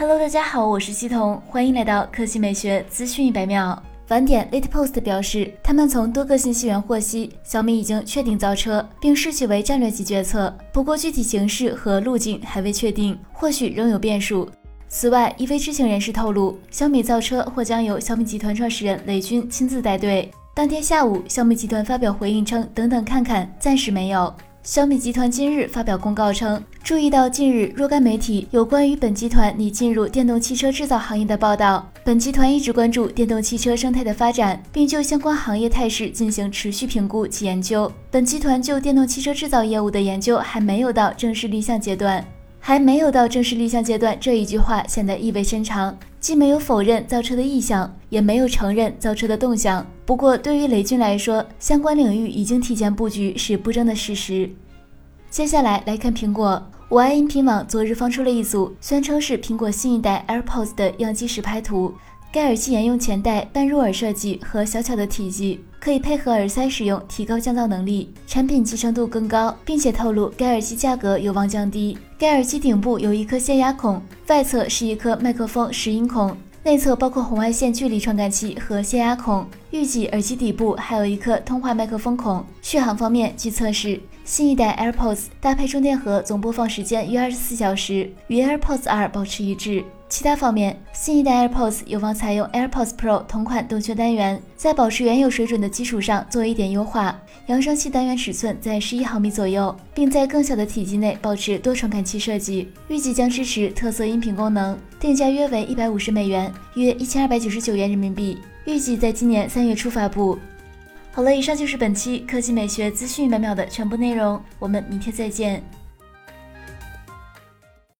Hello，大家好，我是西彤，欢迎来到科技美学资讯一百秒。晚点 Late Post 表示，他们从多个信息源获悉，小米已经确定造车，并视其为战略级决策。不过，具体形式和路径还未确定，或许仍有变数。此外，一位知情人士透露，小米造车或将由小米集团创始人雷军亲自带队。当天下午，小米集团发表回应称：“等等看看，暂时没有。”小米集团今日发表公告称，注意到近日若干媒体有关于本集团拟进入电动汽车制造行业的报道。本集团一直关注电动汽车生态的发展，并就相关行业态势进行持续评估及研究。本集团就电动汽车制造业务的研究还没有到正式立项阶段。还没有到正式立项阶段，这一句话显得意味深长，既没有否认造车的意向，也没有承认造车的动向。不过，对于雷军来说，相关领域已经提前布局是不争的事实。接下来来看苹果，我爱音频网昨日放出了一组宣称是苹果新一代 AirPods 的样机实拍图。该耳机沿用前代半入耳设计和小巧的体积，可以配合耳塞使用，提高降噪能力，产品集成度更高，并且透露该耳机价格有望降低。该耳机顶部有一颗泄压孔，外侧是一颗麦克风拾音孔，内侧包括红外线距离传感器和泄压孔。预计耳机底部还有一颗通话麦克风孔。续航方面，据测试，新一代 AirPods 搭配充电盒总播放时间约二十四小时，与 AirPods 2保持一致。其他方面，新一代 AirPods 有望采用 AirPods Pro 同款动圈单元，在保持原有水准的基础上做一点优化。扬声器单元尺寸在十一毫米左右，并在更小的体积内保持多传感器设计。预计将支持特色音频功能，定价约为一百五十美元，约一千二百九十九元人民币。预计在今年三月初发布。好了，以上就是本期科技美学资讯每秒的全部内容，我们明天再见。